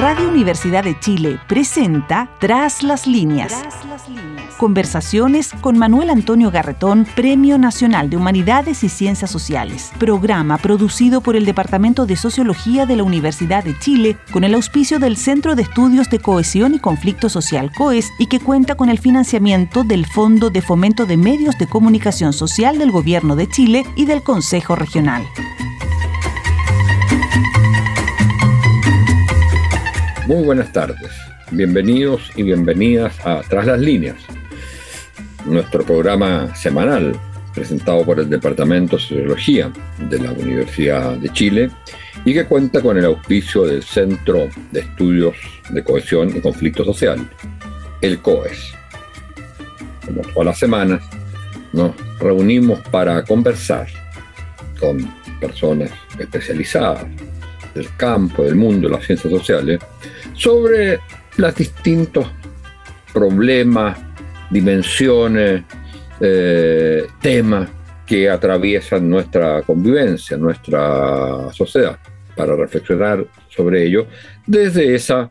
Radio Universidad de Chile presenta Tras las líneas. Conversaciones con Manuel Antonio Garretón, Premio Nacional de Humanidades y Ciencias Sociales. Programa producido por el Departamento de Sociología de la Universidad de Chile con el auspicio del Centro de Estudios de Cohesión y Conflicto Social COES y que cuenta con el financiamiento del Fondo de Fomento de Medios de Comunicación Social del Gobierno de Chile y del Consejo Regional. Muy buenas tardes. Bienvenidos y bienvenidas a Tras las líneas, nuestro programa semanal presentado por el Departamento de Sociología de la Universidad de Chile y que cuenta con el auspicio del Centro de Estudios de Cohesión y Conflicto Social, el COES. Como todas las semanas, nos reunimos para conversar con personas especializadas del campo, del mundo, de las ciencias sociales, sobre los distintos problemas, dimensiones, eh, temas que atraviesan nuestra convivencia, nuestra sociedad, para reflexionar sobre ello desde esa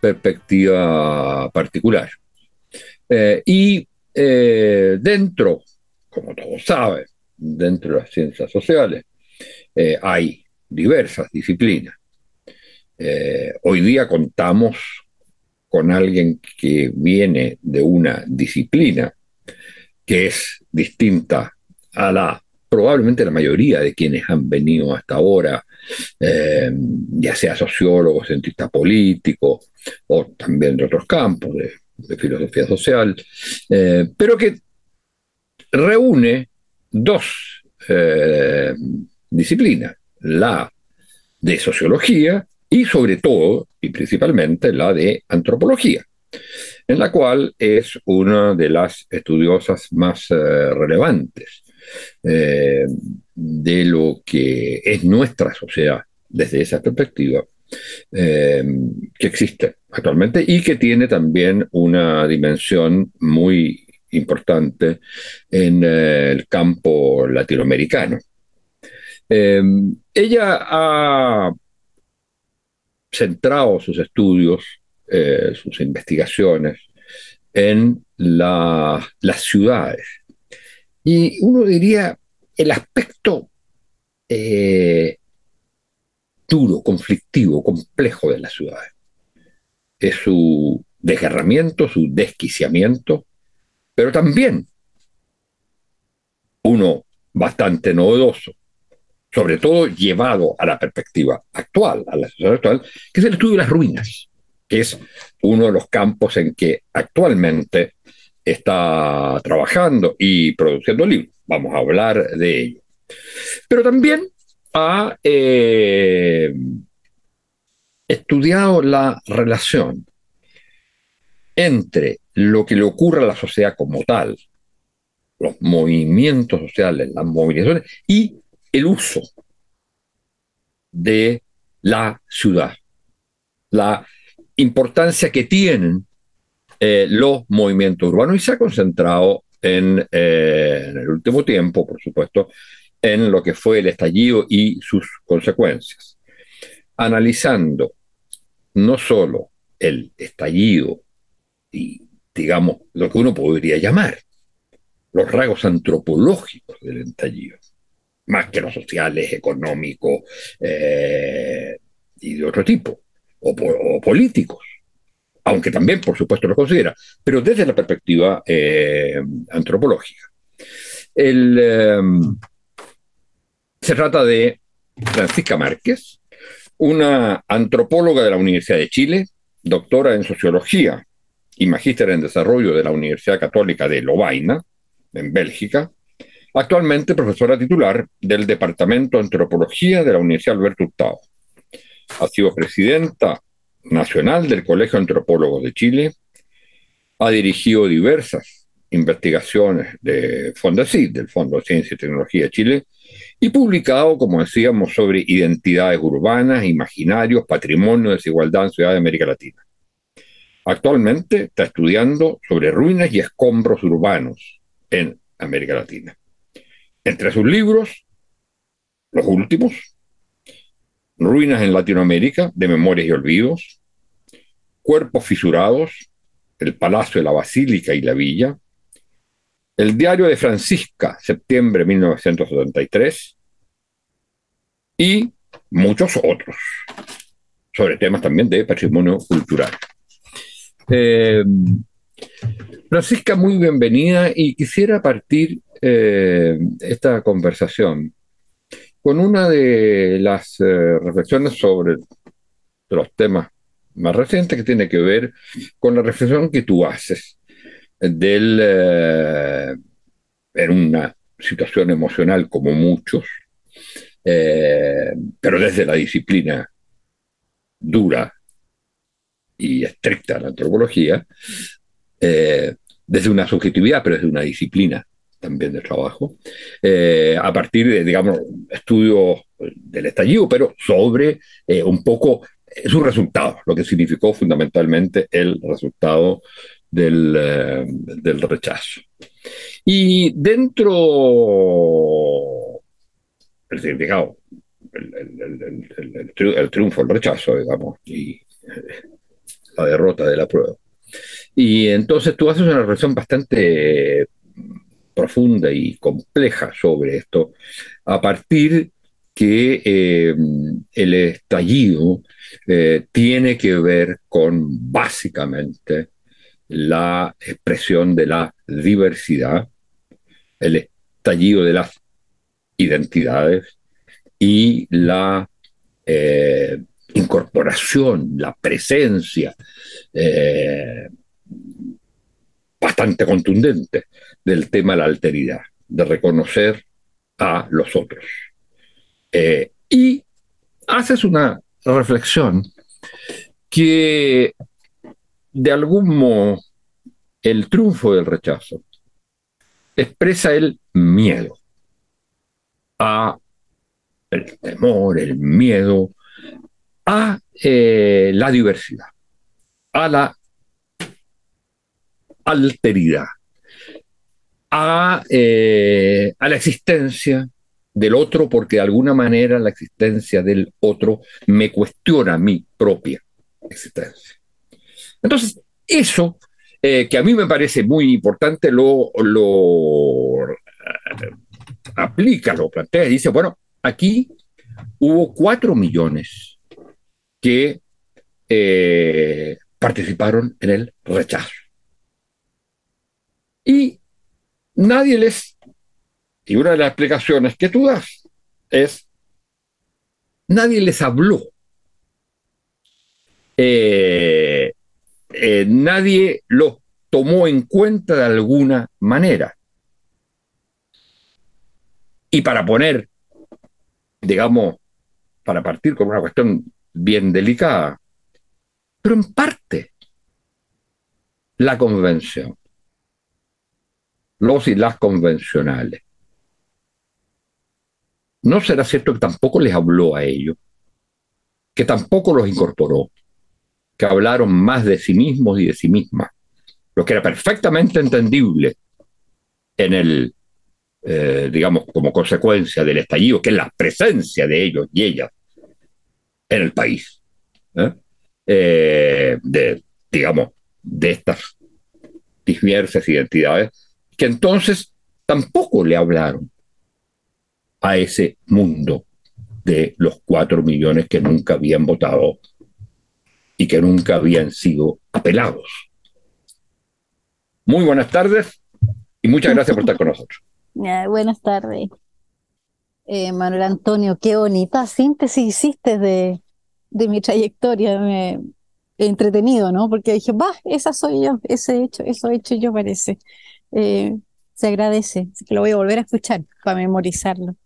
perspectiva particular. Eh, y eh, dentro, como todos saben, dentro de las ciencias sociales, hay diversas disciplinas. Eh, hoy día contamos con alguien que viene de una disciplina que es distinta a la probablemente la mayoría de quienes han venido hasta ahora, eh, ya sea sociólogos, cientistas políticos o también de otros campos de, filosofía social, eh, pero que reúne dos disciplinas, la de sociología y sobre todo y principalmente la de antropología, en la cual es una de las estudiosas más eh, relevantes eh, de lo que es nuestra sociedad desde esa perspectiva eh, que existe actualmente y que tiene también una dimensión muy importante en el campo latinoamericano. Ella ha centrado sus estudios, eh, sus investigaciones en las ciudades. Y uno diría el aspecto eh, duro, conflictivo, complejo de las ciudades. Es su desgarramiento, su desquiciamiento, pero también uno bastante novedoso, sobre todo llevado a la perspectiva actual, a la sociedad actual, que es el estudio de las ruinas, que es uno de los campos en que actualmente está trabajando y produciendo libros. Vamos a hablar de ello. Pero también ha eh, estudiado la relación entre lo que le ocurre a la sociedad como tal, los movimientos sociales, las movilizaciones, y el uso de la ciudad, la importancia que tienen eh, los movimientos urbanos y se ha concentrado en, eh, en, el último tiempo, por supuesto, en lo que fue el estallido y sus consecuencias, analizando no solo el estallido y, digamos, lo que uno podría llamar los rasgos antropológicos del estallido, más que los sociales, económicos eh, y de otro tipo, o, políticos, aunque también, por supuesto, lo considera, pero desde la perspectiva eh, antropológica. Eh, se trata de Francisca Márquez, una antropóloga de la Universidad de Chile, doctora en sociología y magíster en desarrollo de la Universidad Católica de Lovaina, en Bélgica, Actualmente profesora titular del Departamento de Antropología de la Universidad Alberto Hurtado. Ha sido presidenta nacional del Colegio de Antropólogos de Chile. Ha dirigido diversas investigaciones del Fondo de Ciencia y Tecnología de Chile, y publicado, como decíamos, sobre identidades urbanas, imaginarios, patrimonio, desigualdad en ciudades de América Latina. Actualmente está estudiando sobre ruinas y escombros urbanos en América Latina. Entre sus libros, los últimos, Ruinas en Latinoamérica, de Memorias y Olvidos, Cuerpos fisurados, el Palacio de la Basílica y la Villa, el Diario de Francisca, septiembre de 1973, y muchos otros, sobre temas también de patrimonio cultural. Eh, Francisca, muy bienvenida y quisiera partir eh, esta conversación con una de las eh, reflexiones sobre los temas más recientes que tiene que ver con la reflexión que tú haces del, eh, en una situación emocional como muchos, pero desde la disciplina dura y estricta de la antropología, desde una subjetividad, pero desde una disciplina también de trabajo, eh, a partir de, digamos, estudios del estallido, pero sobre eh, un poco sus resultados, lo que significó fundamentalmente el resultado del, eh, del rechazo. Y dentro, el significado, el, el, triunfo, el rechazo, digamos, y la derrota de la prueba. Y entonces tú haces una reflexión bastante profunda y compleja sobre esto, a partir que eh, el estallido eh, tiene que ver con básicamente la expresión de la diversidad, el estallido de las identidades y la eh, incorporación, la presencia bastante contundente del tema de la alteridad, de reconocer a los otros. Eh, y haces una reflexión que de algún modo el triunfo del rechazo expresa el miedo a el temor, el miedo a eh, la diversidad, a la alteridad, eh, a, la existencia del otro, porque de alguna manera la existencia del otro me cuestiona mi propia existencia. Entonces, eso, eh, que a mí me parece muy importante, lo, eh, aplica, lo plantea y dice, bueno, aquí hubo cuatro millones que participaron en el rechazo. Y nadie les... Y una de las explicaciones que tú das es, nadie les habló. Eh, eh, nadie los tomó en cuenta de alguna manera. Y para poner, digamos, para partir con una cuestión bien delicada, pero en parte la convención los y las convencionales. ¿No será cierto que tampoco les habló a ellos? Que tampoco los incorporó, que hablaron más de sí mismos y de sí mismas, lo que era perfectamente entendible en el, eh, digamos, como consecuencia del estallido, que es la presencia de ellos y ellas en el país, ¿eh? Eh, de, digamos, de estas diversas identidades que entonces tampoco le hablaron a ese mundo de los cuatro millones que nunca habían votado y que nunca habían sido apelados. Muy buenas tardes y muchas gracias por estar con nosotros. buenas tardes. Eh, Manuel Antonio, qué bonita síntesis hiciste de, de mi trayectoria. Me, entretenido, ¿no? Porque dije, va, esa soy yo, ese hecho, eso he hecho yo parece. Eh, se agradece, así que lo voy a volver a escuchar para memorizarlo.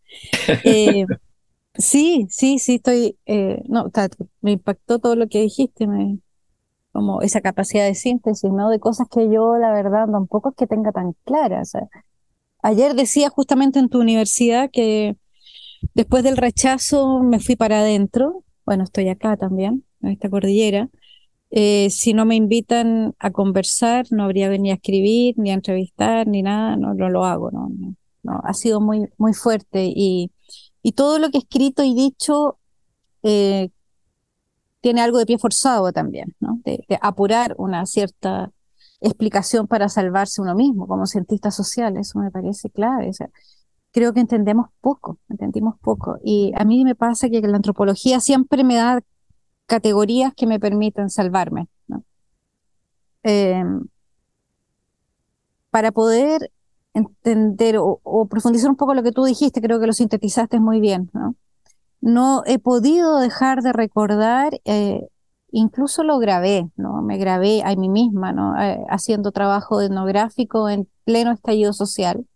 Eh, sí, sí, sí, estoy, eh, no, me impactó todo lo que dijiste, me, como esa capacidad de síntesis, ¿no? De cosas que yo, la verdad, tampoco es que tenga tan claras. ayer decía justamente en tu universidad que después del rechazo me fui para adentro, bueno, estoy acá también, en esta cordillera, eh, si no me invitan a conversar, no habría venido a escribir, ni a entrevistar, ni nada, no, no lo hago, no, no, ha sido muy, muy fuerte y, y todo lo que he escrito y dicho, eh, tiene algo de pie forzado también, ¿no? de, apurar una cierta explicación para salvarse uno mismo como cientista social, eso me parece clave. creo que entendemos poco, entendimos poco. Y a mí me pasa que la antropología siempre me da categorías que me permiten salvarme. Em, para poder entender o, profundizar un poco lo que tú dijiste, creo que lo sintetizaste muy bien. No, no he podido dejar de recordar, eh, incluso lo grabé, ¿no? me grabé a mí misma, ¿no? Eh, haciendo trabajo etnográfico en pleno estallido social.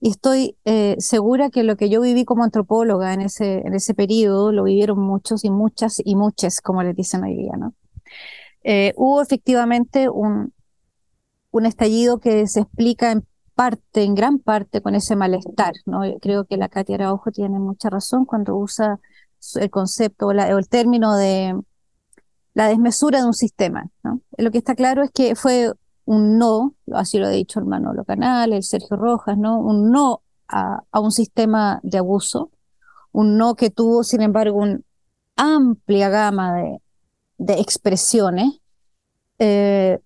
Y estoy eh, segura que lo que yo viví como antropóloga en ese, en ese periodo lo vivieron muchos y muchas y muchas, como les dicen hoy día. ¿no? hubo efectivamente un, un estallido que se explica en parte, en gran parte, con ese malestar. ¿no? Creo que la Katia Araujo tiene mucha razón cuando usa el concepto o, el término de la desmesura de un sistema. ¿no? Lo que está claro es que fue un no, así lo ha dicho el Manolo Canal, el Sergio Rojas, ¿no? un no a, un sistema de abuso, un no que tuvo, sin embargo, una amplia gama de, de expresiones, eh,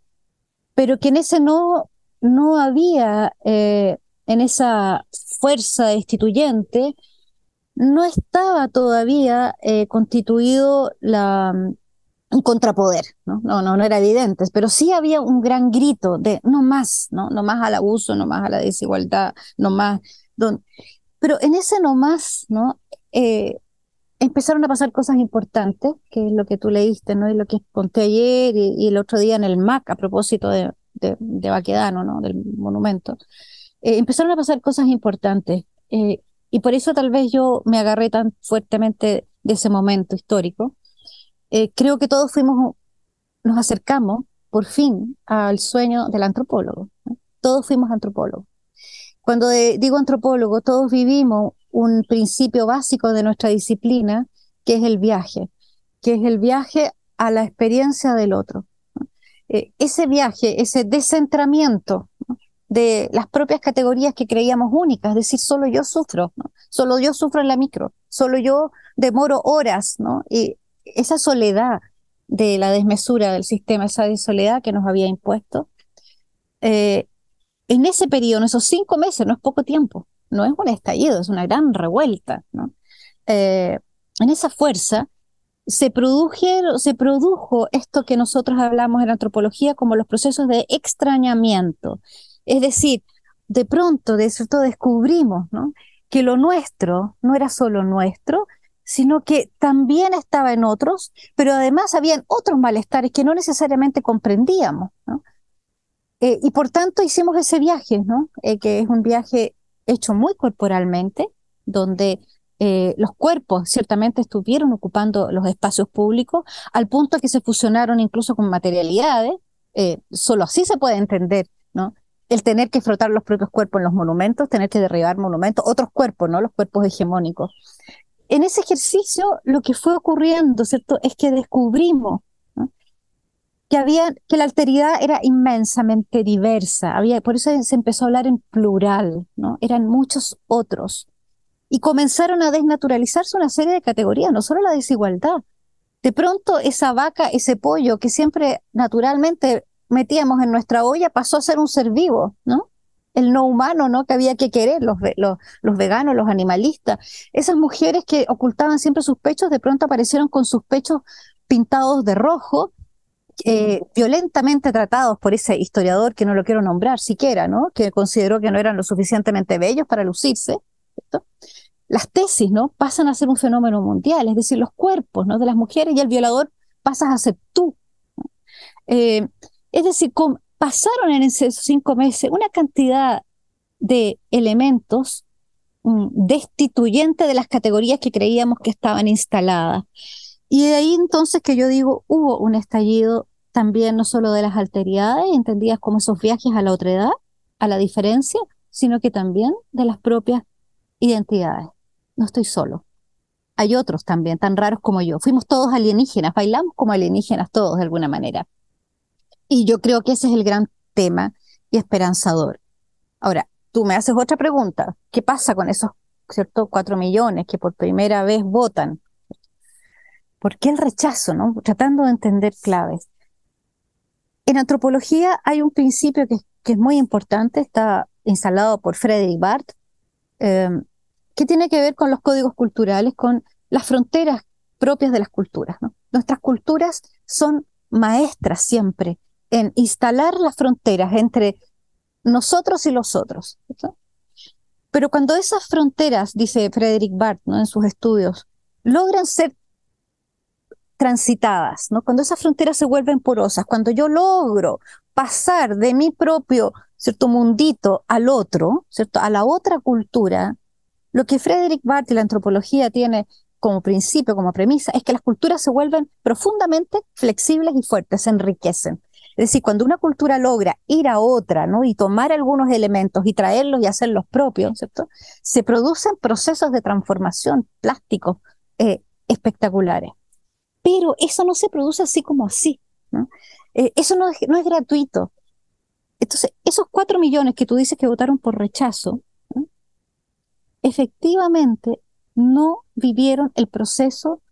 pero que en ese no no había eh, en esa fuerza destituyente, no estaba todavía eh, constituido la, un contrapoder, ¿no? ¿no? No, era evidente, pero sí había un gran grito de no más, ¿no? No más al abuso, no más a la desigualdad, no más. Don... Pero en ese no más, ¿no? Eh, empezaron a pasar cosas importantes, que es lo que tú leíste, ¿no? Y lo que conté ayer y el otro día en el MAC a propósito de, de, Baquedano, ¿no? del monumento, eh, empezaron a pasar cosas importantes. Eh, y por eso tal vez yo me agarré tan fuertemente de ese momento histórico. Eh, creo que todos fuimos, nos acercamos por fin al sueño del antropólogo. Todos fuimos antropólogos. Cuando digo antropólogo, todos vivimos un principio básico de nuestra disciplina, que es el viaje, que es el viaje a la experiencia del otro. Eh, ese viaje, ese descentramiento de las propias categorías que creíamos únicas, es decir, solo yo sufro, solo yo sufro en la micro, solo yo demoro horas, ¿no? Y esa soledad de la desmesura del sistema, esa soledad que nos había impuesto, eh, en ese periodo, en esos cinco meses, no es poco tiempo, no es un estallido, es una gran revuelta, ¿no? Eh, en esa fuerza se, se produjo esto que nosotros hablamos en antropología como los procesos de extrañamiento. Es decir, de pronto, de cierto, descubrimos ¿no? que lo nuestro no era solo nuestro, sino que también estaba en otros, pero además habían otros malestares que no necesariamente comprendíamos. ¿no? Eh, y por tanto hicimos ese viaje, ¿no? Eh, que es un viaje hecho muy corporalmente, donde eh, los cuerpos ciertamente estuvieron ocupando los espacios públicos al punto que se fusionaron incluso con materialidades. Solo así se puede entender, ¿no? El tener que frotar los propios cuerpos en los monumentos, tener que derribar monumentos, otros cuerpos, ¿no? Los cuerpos hegemónicos. En ese ejercicio lo que fue ocurriendo, ¿cierto? Es que descubrimos que había que la alteridad era inmensamente diversa, había por eso se empezó a hablar en plural, ¿no? Eran muchos otros y comenzaron a desnaturalizarse una serie de categorías, no solo la desigualdad. De pronto esa vaca, ese pollo que siempre naturalmente metíamos en nuestra olla pasó a ser un ser vivo, ¿no? El no humano, ¿no? Que había que querer, los, los, los veganos, los animalistas. Esas mujeres que ocultaban siempre sus pechos, de pronto aparecieron con sus pechos pintados de rojo, eh, violentamente tratados por ese historiador que no lo quiero nombrar siquiera, ¿no? Que consideró que no eran lo suficientemente bellos para lucirse. ¿cierto? las tesis, ¿no? Pasan a ser un fenómeno mundial, es decir, los cuerpos, ¿no? De las mujeres y el violador pasas a ser tú. Eh, es decir, pasaron en esos cinco meses una cantidad de elementos um, destituyentes de las categorías que creíamos que estaban instaladas. Y de ahí entonces que yo digo, hubo un estallido también no solo de las alteridades, entendidas como esos viajes a la otra edad, a la diferencia, sino que también de las propias identidades no estoy solo. Hay otros también, tan raros como yo. Fuimos todos alienígenas, bailamos como alienígenas todos de alguna manera. Y yo creo que ese es el gran tema y esperanzador. Ahora, tú me haces otra pregunta. ¿Qué pasa con esos, cierto, cuatro millones que por primera vez votan? ¿Por qué el rechazo? ¿no? Tratando de entender claves. En antropología hay un principio que, que es muy importante, está instalado por Frederick Barth, em, que tiene que ver con los códigos culturales, con las fronteras propias de las culturas. Nuestras culturas son maestras siempre en instalar las fronteras entre nosotros y los otros. Pero cuando esas fronteras, dice Frederick Barth ¿no? en sus estudios, logran ser transitadas, ¿no? cuando esas fronteras se vuelven porosas, cuando yo logro pasar de mi propio cierto mundito al otro, ¿cierto? a la otra cultura, lo que Frederick Barth y la antropología tiene como principio, como premisa, es que las culturas se vuelven profundamente flexibles y fuertes, se enriquecen. Es decir, cuando una cultura logra ir a otra, ¿no? Y tomar algunos elementos y traerlos y hacerlos propios, ¿cierto? Se producen procesos de transformación plásticos eh, espectaculares. Pero eso no se produce así como así, ¿no? Eh, eso no es, no es gratuito. Entonces, esos cuatro millones que tú dices que votaron por rechazo, efectivamente no vivieron el proceso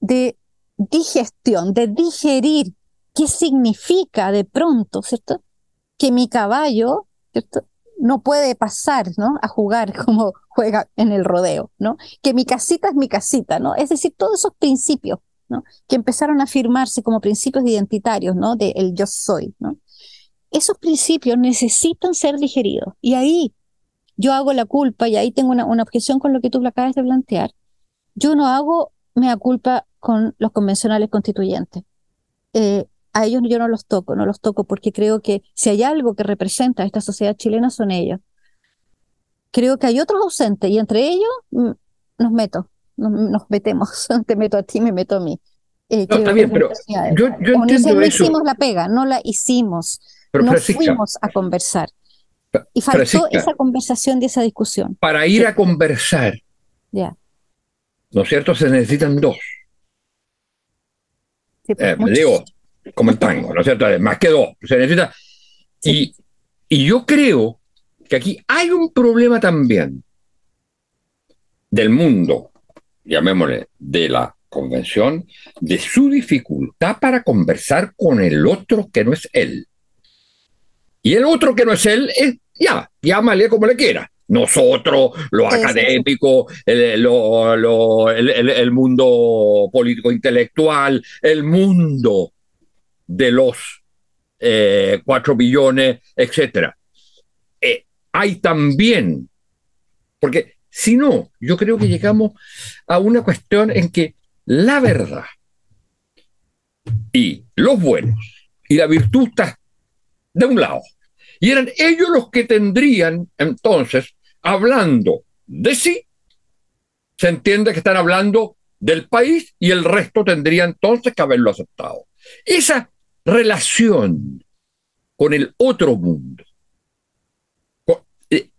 de digestión, de digerir qué significa de pronto, ¿cierto? Que mi caballo, ¿cierto? No puede pasar, ¿no? A jugar como juega en el rodeo, ¿no? Que mi casita es mi casita, ¿no? Es decir, todos esos principios, ¿no? Que empezaron a afirmarse como principios identitarios, ¿no? De el yo soy, ¿no? Esos principios necesitan ser digeridos. Y ahí yo hago la culpa, y ahí tengo una, una objeción con lo que tú acabas de plantear. Yo no hago mea culpa con los convencionales constituyentes. Eh, a ellos yo no los toco, no los toco porque creo que si hay algo que representa a esta sociedad chilena son ellos. Creo que hay otros ausentes y entre ellos mm, nos meto, nos, metemos. Te meto a ti, me meto a mí. Eh, no, está bien, pero yo, yo entiendo no hicimos la pega, no la hicimos. no fuimos a conversar. Y faltó esa conversación y esa discusión. Para ir a conversar, ya. ¿no es cierto? Se necesitan dos. Sí, pues, eh, digo, como el tango, ¿no es cierto? Más que dos, se necesita. Y, y yo creo que aquí hay un problema también del mundo, llamémosle, de la convención, de su dificultad para conversar con el otro que no es él. Y el otro que no es él es, ya, llámale como le quiera. Nosotros, los académicos, el, el, mundo político intelectual, el mundo de los eh, cuatro billones, etc. Eh, hay también, porque si no, yo creo que llegamos a una cuestión en que la verdad y los buenos y la virtud está de un lado. Y eran ellos los que tendrían entonces, hablando de sí, se entiende que están hablando del país y el resto tendría entonces que haberlo aceptado. Esa relación con el otro mundo, eh,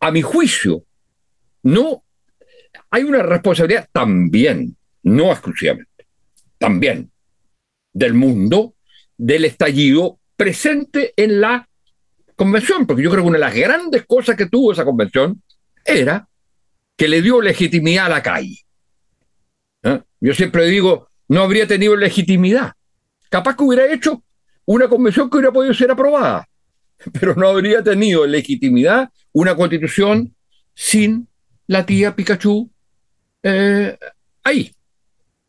a mi juicio, no hay una responsabilidad también, no exclusivamente, también del mundo del estallido presente en la convención, porque yo creo que una de las grandes cosas que tuvo esa convención era que le dio legitimidad a la calle. ¿Eh? Yo siempre digo, no habría tenido legitimidad Capaz que hubiera hecho una convención que hubiera podido ser aprobada, pero no habría tenido legitimidad una constitución sin la tía Pikachu eh, ahí.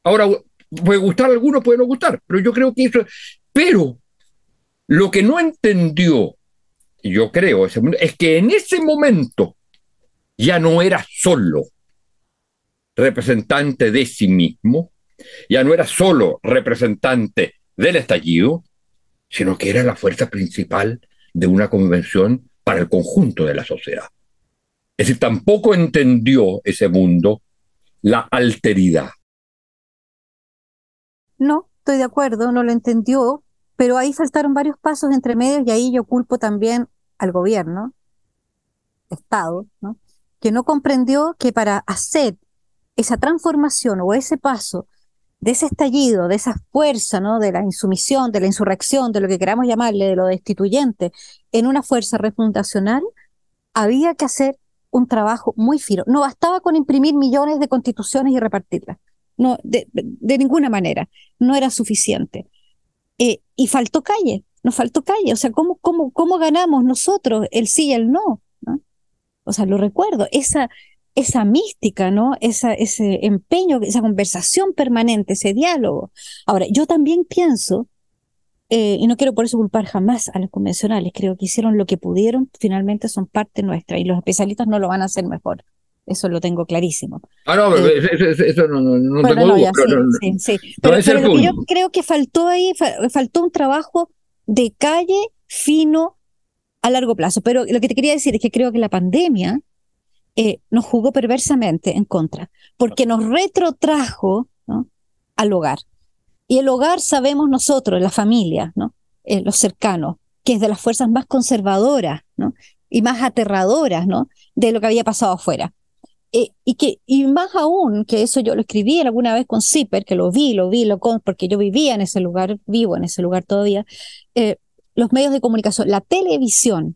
Ahora, puede gustar a algunos, puede no gustar, pero yo creo que eso... Pero lo que no entendió, yo creo, es que en ese momento ya no era solo representante de sí mismo, ya no era solo representante del estallido, sino que era la fuerza principal de una convención para el conjunto de la sociedad. Es decir, tampoco entendió ese mundo la alteridad. No, estoy de acuerdo, no lo entendió, pero ahí faltaron varios pasos entre medios y ahí yo culpo también al gobierno, Estado, ¿no? que no comprendió que para hacer esa transformación o ese paso de ese estallido, de esa fuerza, ¿no? De la insumisión, de la insurrección, de lo que queramos llamarle, de lo destituyente, en una fuerza refundacional, había que hacer un trabajo muy fino. No bastaba con imprimir millones de constituciones y repartirlas. no, de, ninguna manera, no era suficiente. Eh, y faltó calle, nos faltó calle. O sea, ¿cómo, cómo, cómo ganamos nosotros el sí y el no? O sea, lo recuerdo, esa, esa mística, ¿no? Esa, ese empeño, esa conversación permanente, ese diálogo. Ahora, yo también pienso, eh, y no quiero por eso culpar jamás a los convencionales, creo que hicieron lo que pudieron, finalmente son parte nuestra y los especialistas no lo van a hacer mejor. Eso lo tengo clarísimo. Ah, no, eh, eso, no, no, tengo duda, sí, sí, Pero, lo que yo creo que faltó ahí, faltó un trabajo de calle fino a largo plazo. Pero lo que te quería decir es que creo que la pandemia eh, nos jugó perversamente en contra, porque nos retrotrajo al hogar. Y el hogar sabemos nosotros, la familia, ¿no? Eh, los cercanos, que es de las fuerzas más conservadoras y más aterradoras de lo que había pasado afuera. Eh, y, que, y más aún, que eso yo lo escribí alguna vez con Zipper, que lo vi, lo vi, lo con, porque yo vivía en ese lugar, vivo en ese lugar todavía, los medios de comunicación, la televisión,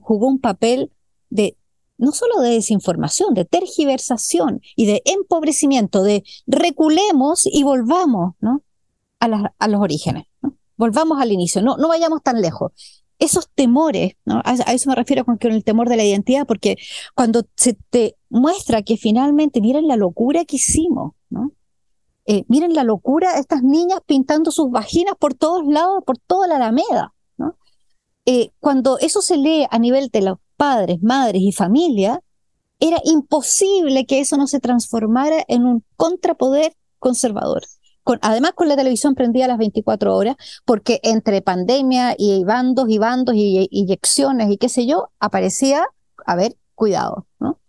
jugó un papel de no solo de desinformación, de tergiversación y de empobrecimiento, de reculemos y volvamos ¿no? a, los orígenes, volvamos al inicio, no, no vayamos tan lejos esos temores, ¿no? a, eso me refiero con, el temor de la identidad, porque cuando se te muestra que finalmente, miren la locura que hicimos. Eh, miren la locura, estas niñas pintando sus vaginas por todos lados, por toda la alameda. Eh, cuando eso se lee a nivel de los padres, madres y familia, era imposible que eso no se transformara en un contrapoder conservador además con la televisión prendida a las 24 horas, porque entre pandemia y bandos y bandos y inyecciones y qué sé yo, aparecía, a ver, cuidado, ¿no?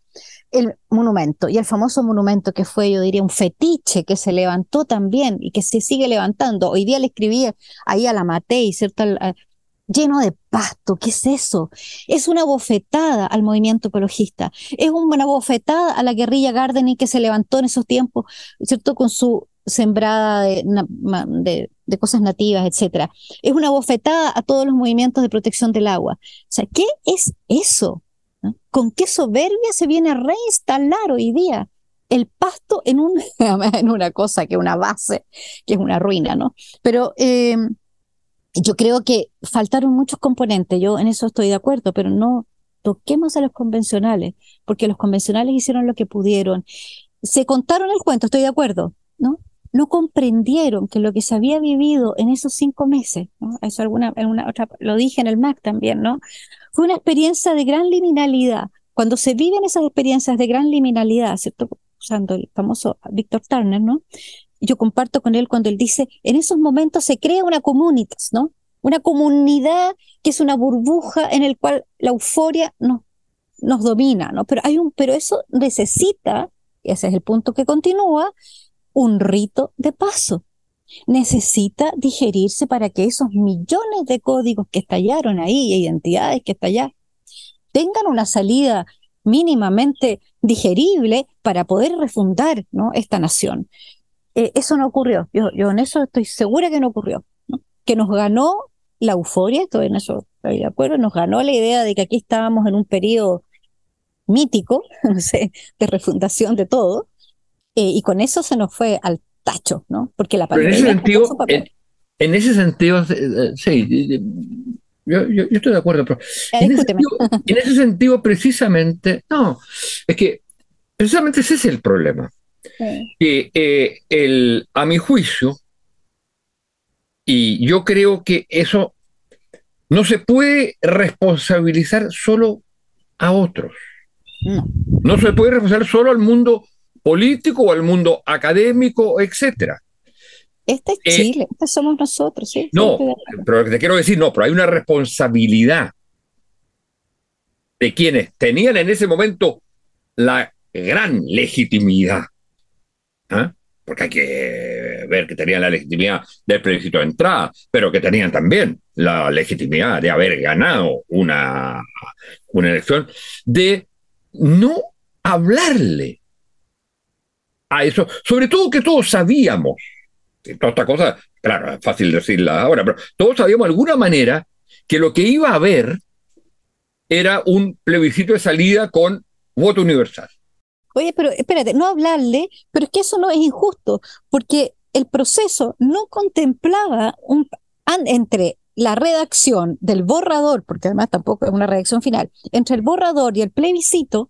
El monumento, y el famoso monumento que fue, yo diría, un fetiche que se levantó también y que se sigue levantando. Hoy día le escribí ahí a la Matei, ¿cierto? Lleno de pasto. ¿Qué es eso? Es una bofetada al movimiento ecologista. Es una bofetada a la guerrilla Gardening que se levantó en esos tiempos, ¿cierto? Con su sembrada de, cosas nativas, etcétera. Es una bofetada a todos los movimientos de protección del agua. O sea, ¿qué es eso? ¿Con qué soberbia se viene a reinstalar hoy día el pasto en una cosa que es una base, que es una ruina, ¿no? Pero eh, yo creo que faltaron muchos componentes, yo en eso estoy de acuerdo, pero no toquemos a los convencionales, porque los convencionales hicieron lo que pudieron. Se contaron el cuento, estoy de acuerdo, ¿no? no comprendieron que lo que se había vivido en esos cinco meses, eso alguna, en una otra, lo dije en el MAC también, ¿no? Fue una experiencia de gran liminalidad. Cuando se viven esas experiencias de gran liminalidad, ¿cierto? Usando el famoso Víctor Turner, ¿no? Yo comparto con él cuando él dice, en esos momentos se crea una comunitas, ¿no? Una comunidad que es una burbuja en el cual la euforia nos, nos domina, ¿no? Pero hay un, pero eso necesita, y ese es el punto que continúa, un rito de paso. Necesita digerirse para que esos millones de códigos que estallaron ahí, identidades que estallaron, tengan una salida mínimamente digerible para poder refundar ¿no? esta nación. Eh, eso no ocurrió. Yo, yo, en eso estoy segura que no ocurrió. Que nos ganó la euforia, estoy en eso estoy de acuerdo, nos ganó la idea de que aquí estábamos en un periodo mítico, no sé, de refundación de todo, eh, y con eso se nos fue al tacho, ¿no? Porque la pandemia. en ese sentido, en, ese sentido, sí, yo, estoy de acuerdo, pero en ese, sentido, precisamente, no, es que precisamente ese es el problema. Que eh, el, a mi juicio, y yo creo que eso no se puede responsabilizar solo a otros. No. no se puede responsabilizar solo al mundo político o al mundo académico, etcétera. Este es eh, Chile, este somos nosotros, ¿sí? No, pero te quiero decir, no, pero hay una responsabilidad de quienes tenían en ese momento la gran legitimidad. ¿Ah? Porque hay que ver que tenían la legitimidad del plebiscito de entrada, pero que tenían también la legitimidad de haber ganado una, una elección, de no hablarle a eso, sobre todo que todos sabíamos, toda esta cosa, claro, es fácil decirla ahora, pero todos sabíamos de alguna manera que lo que iba a haber era un plebiscito de salida con voto universal. Oye, pero espérate, no hablarle, pero es que eso no es injusto, porque el proceso no contemplaba un, entre la redacción del borrador, porque además tampoco es una redacción final, entre el borrador y el plebiscito,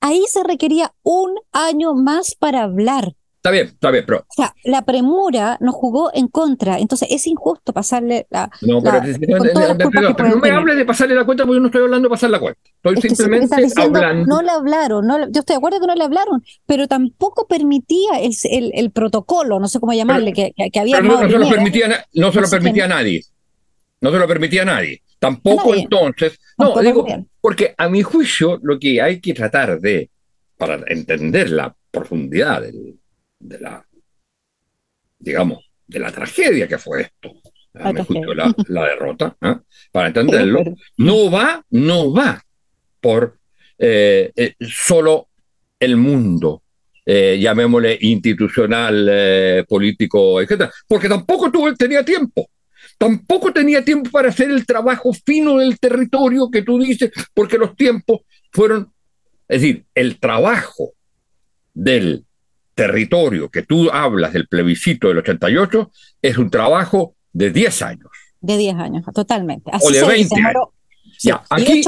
ahí se requería un año más para hablar. Está bien, está bien, pero... O sea, la premura nos jugó en contra, entonces es injusto pasarle la... No, pero, no me hable de pasarle la cuenta porque yo no estoy hablando de pasar la cuenta. Estoy simplemente hablando... No le hablaron, no, yo estoy de acuerdo que no le hablaron, pero tampoco permitía el, el, protocolo, no sé cómo llamarle, que, que, había... no, se lo permitía, no se lo permitía a nadie. No se lo permitía a nadie. Tampoco entonces... No, digo, porque a mi juicio lo que hay que tratar de, para entender la profundidad del de la, digamos, de la tragedia que fue esto, la, derrota, ¿eh? para entenderlo, no va, no va por eh, eh, solo el mundo, llamémosle institucional, político, etc. Porque tampoco tuvo, tenía tiempo. Tampoco tenía tiempo para hacer el trabajo fino del territorio que tú dices, porque los tiempos fueron, es decir, el trabajo del territorio que tú hablas del plebiscito del 88 es un trabajo de 10 años. De 10 años, totalmente. o de 20 años. aquí,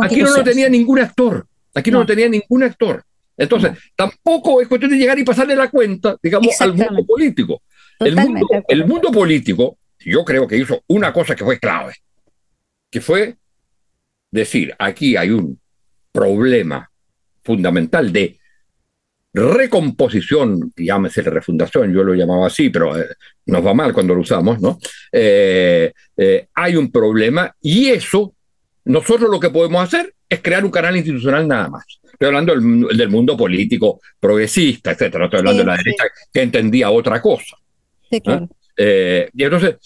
aquí, no lo tenía ningún actor. Aquí no, lo tenía ningún actor. Entonces, tampoco es cuestión de llegar y pasarle la cuenta, digamos, al mundo político. El mundo, el mundo político, yo creo que hizo una cosa que fue clave, que fue decir, aquí hay un problema fundamental de recomposición, llámese refundación, yo lo llamaba así, pero eh, nos va mal cuando lo usamos, ¿no? Eh, eh, hay un problema y eso, nosotros lo que podemos hacer es crear un canal institucional nada más. Estoy hablando del, mundo político progresista, etcétera. Estoy hablando de la derecha que entendía otra cosa. Sí, claro. y entonces,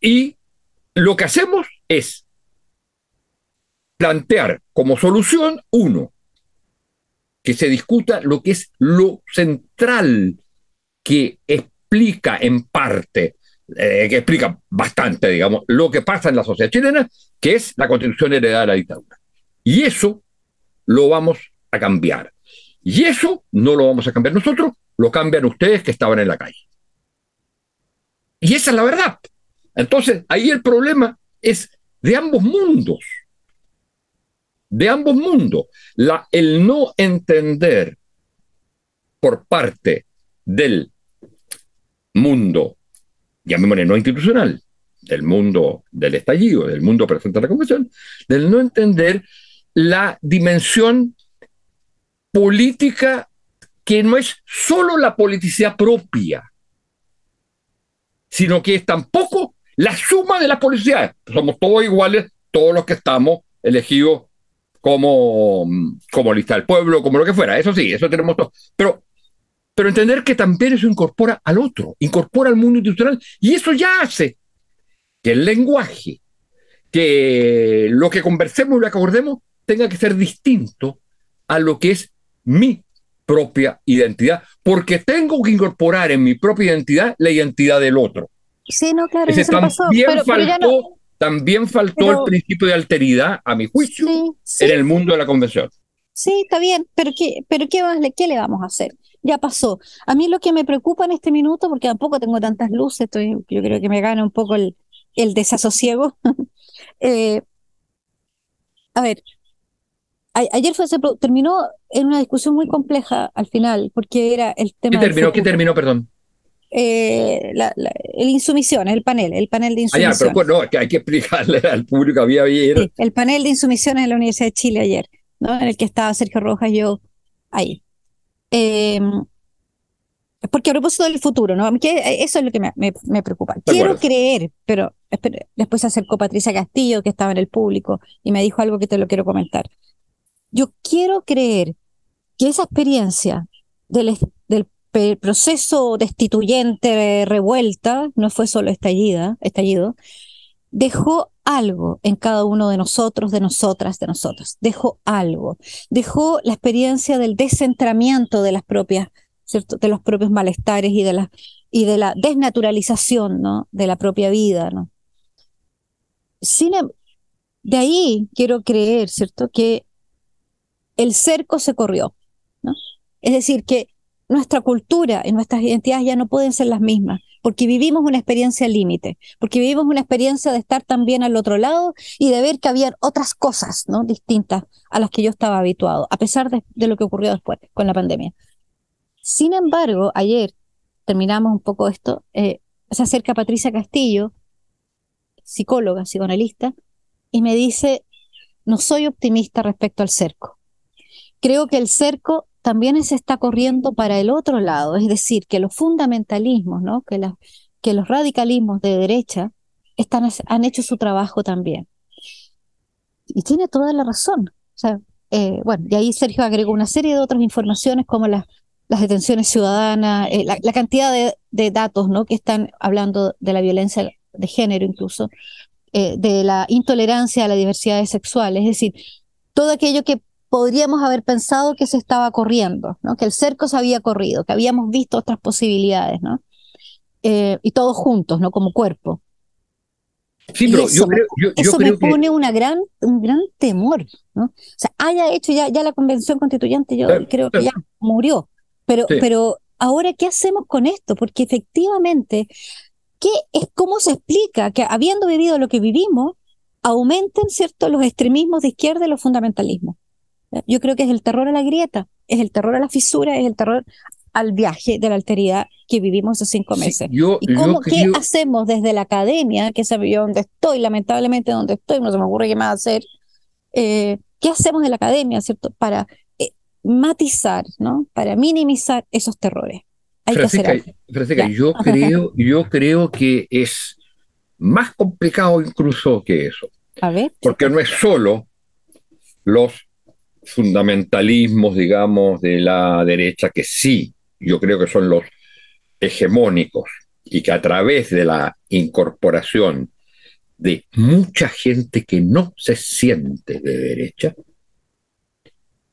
y lo que hacemos es plantear como solución, uno, que se discuta lo que es lo central que explica en parte, eh, que explica bastante, digamos, lo que pasa en la sociedad chilena, que es la constitución heredada de la dictadura. Y eso lo vamos a cambiar. Y eso no lo vamos a cambiar nosotros, lo cambian ustedes que estaban en la calle. Y esa es la verdad. Entonces, ahí el problema es de ambos mundos de ambos mundos. El no entender por parte del mundo, llamémosle no institucional, del mundo del estallido, del mundo presente a la convención, del no entender la dimensión política que no es solo la politicidad propia, sino que es tampoco la suma de las politicidades. Somos todos iguales, todos los que estamos elegidos como, como lista del pueblo, como lo que fuera. Eso sí, eso tenemos todo. Pero, pero entender que también eso incorpora al otro, incorpora al mundo institucional, y eso ya hace que el lenguaje, que lo que conversemos y lo que acordemos tenga que ser distinto a lo que es mi propia identidad, porque tengo que incorporar en mi propia identidad la identidad del otro. Sí, no, claro, Ese también faltó también faltó el principio de alteridad, a mi juicio, en el mundo de la convención. Sí, está bien, pero ¿qué, pero qué, qué le vamos a hacer? Ya pasó. A mí lo que me preocupa en este minuto, porque tampoco tengo tantas luces, estoy, yo creo que me gana un poco el, el desasosiego. Eh, a ver, ayer fue, se terminó en una discusión muy compleja al final, porque era el tema. ¿Qué terminó? ¿Qué terminó, perdón? Eh, la, el insumisión, el panel, el panel de insumisión. Ah, pero no, que hay que explicarle al público, había ayer. el panel de insumisiones en la Universidad de Chile ayer, ¿no? en el que estaba Sergio Rojas y yo ahí. Eh, porque a propósito del futuro, ¿no? eso es lo que me, me, preocupa. Quiero creer, pero después se acercó Patricia Castillo, que estaba en el público, y me dijo algo que te lo quiero comentar. Yo quiero creer que esa experiencia del, del el proceso destituyente, revuelta, no fue solo estallida, estallido, dejó algo en cada uno de nosotros, de nosotras, de nosotros. Dejó algo. Dejó la experiencia del descentramiento de las propias, de los propios malestares y de la, y de la desnaturalización ¿no? de la propia vida. ¿no? Sin, em, de ahí quiero creer, ¿cierto?, que el cerco se corrió ¿no? Es decir, que nuestra cultura y nuestras identidades ya no pueden ser las mismas, porque vivimos una experiencia límite, porque vivimos una experiencia de estar también al otro lado y de ver que había otras cosas ¿no? distintas a las que yo estaba habituado, a pesar de, lo que ocurrió después con la pandemia. Sin embargo, ayer terminamos un poco esto, eh, se acerca Patricia Castillo, psicóloga, psicoanalista, y me dice, no soy optimista respecto al cerco. Creo que el cerco también se está corriendo para el otro lado, es decir, que los fundamentalismos, ¿no? que, que los radicalismos de derecha están, han hecho su trabajo también. Y tiene toda la razón. Eh, bueno, y ahí Sergio agregó una serie de otras informaciones como las, las detenciones ciudadanas, eh, la, cantidad de, de, datos ¿no? que están hablando de la violencia de género incluso, eh, de la intolerancia a la diversidad sexual, es decir, todo aquello que podríamos haber pensado que se estaba corriendo, ¿no? que el cerco se había corrido, que habíamos visto otras posibilidades, ¿no? Eh, y todos juntos, ¿no? Como cuerpo. Sí, pero eso, yo creo, yo, eso creo me pone una gran, un gran temor, ¿no? O sea, haya hecho ya, ya la convención constituyente, yo creo que ya murió. Pero, pero ahora, ¿qué hacemos con esto? Porque efectivamente, ¿qué es, ¿cómo se explica que habiendo vivido lo que vivimos, aumenten, ¿cierto?, los extremismos de izquierda y los fundamentalismos. Yo creo que es el terror a la grieta, es el terror a la fisura, es el terror al viaje de la alteridad que vivimos hace cinco meses. ¿Y cómo, qué hacemos desde la academia, que es yo donde estoy, lamentablemente donde estoy, no se me ocurre qué más hacer? Eh, ¿Qué hacemos de la academia, cierto? Para eh, matizar, ¿no? Para minimizar esos terrores. Hay que hacer yo creo, yo creo que es más complicado incluso que eso. A ver. Porque no es solo los fundamentalismos, digamos, de la derecha, que sí, yo creo que son los hegemónicos y que a través de la incorporación de mucha gente que no se siente de derecha,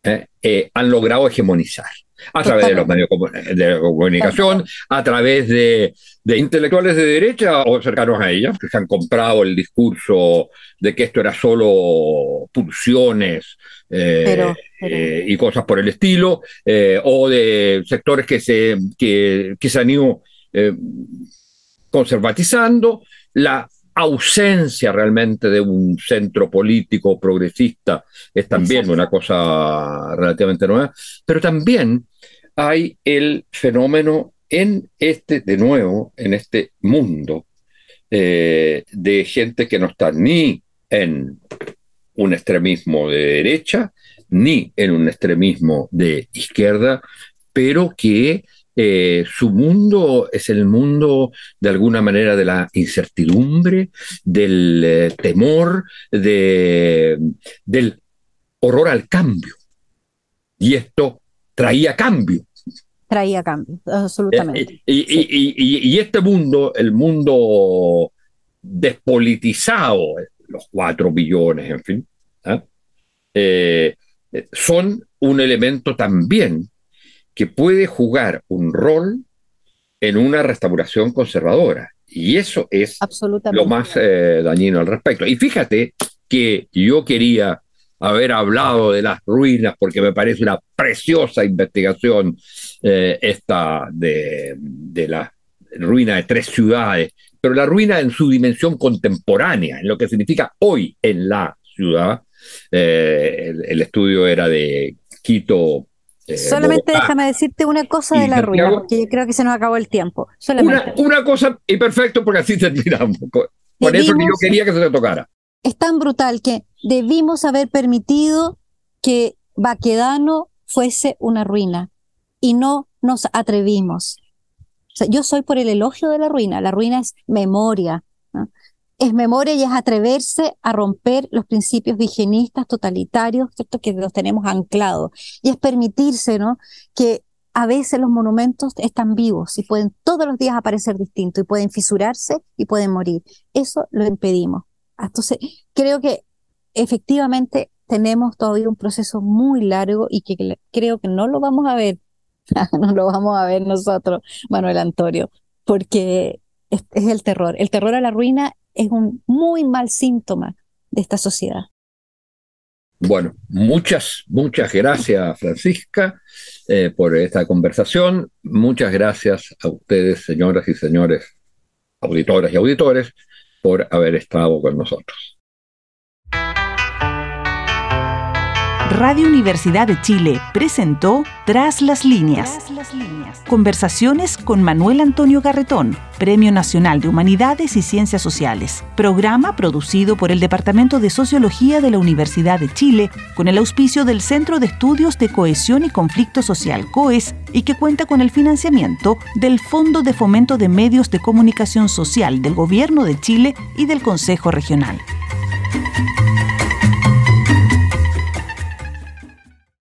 eh, eh, han logrado hegemonizar a través de los medios de comunicación, a través de, intelectuales de derecha o cercanos a ella, que se han comprado el discurso de que esto era solo pulsiones eh, eh, y cosas por el estilo, eh, o de sectores que se, que, que se han ido conservatizando. La ausencia realmente de un centro político progresista es también una cosa relativamente nueva, pero también hay el fenómeno en este, de nuevo, en este mundo eh, de gente que no está ni en un extremismo de derecha, ni en un extremismo de izquierda, pero que eh, su mundo es el mundo de alguna manera de la incertidumbre, del eh, temor, de, del horror al cambio. Y esto traía cambio. Traía cambio, absolutamente. Eh, y, este mundo, el mundo despolitizado, los cuatro billones, en fin, ¿ah? son un elemento también que puede jugar un rol en una restauración conservadora. Y eso es lo más eh, dañino al respecto. Y fíjate que yo quería haber hablado de las ruinas porque me parece una preciosa investigación eh, esta de, la ruina de tres ciudades, pero la ruina en su dimensión contemporánea, en lo que significa hoy en la ciudad. Eh, el, estudio era de Quito, eh, Solamente déjame decirte una cosa de la ruina, porque yo creo que se nos acabó el tiempo. Una, cosa, y perfecto, porque así terminamos. Por eso que yo quería que se le tocara. Es tan brutal que debimos haber permitido que Baquedano fuese una ruina y no nos atrevimos. yo soy por el elogio de la ruina. La ruina es memoria, es memoria y es atreverse a romper los principios higienistas totalitarios. Que los tenemos anclados. Y es permitirse, ¿no? Que a veces los monumentos están vivos y pueden todos los días aparecer distintos y pueden fisurarse y pueden morir. Eso lo impedimos. Entonces, creo que efectivamente tenemos todavía un proceso muy largo y que creo que no lo vamos a ver, no lo vamos a ver nosotros, Manuel Antonio, porque es el terror. El terror a la ruina es un muy mal síntoma de esta sociedad. Bueno, muchas, muchas gracias, Francisca, eh, por esta conversación. Muchas gracias a ustedes, señoras y señores, auditoras y auditores, por haber estado con nosotros. Radio Universidad de Chile presentó Tras las líneas. Conversaciones con Manuel Antonio Garretón, Premio Nacional de Humanidades y Ciencias Sociales. Programa producido por el Departamento de Sociología de la Universidad de Chile con el auspicio del Centro de Estudios de Cohesión y Conflicto Social COES y que cuenta con el financiamiento del Fondo de Fomento de Medios de Comunicación Social del Gobierno de Chile y del Consejo Regional.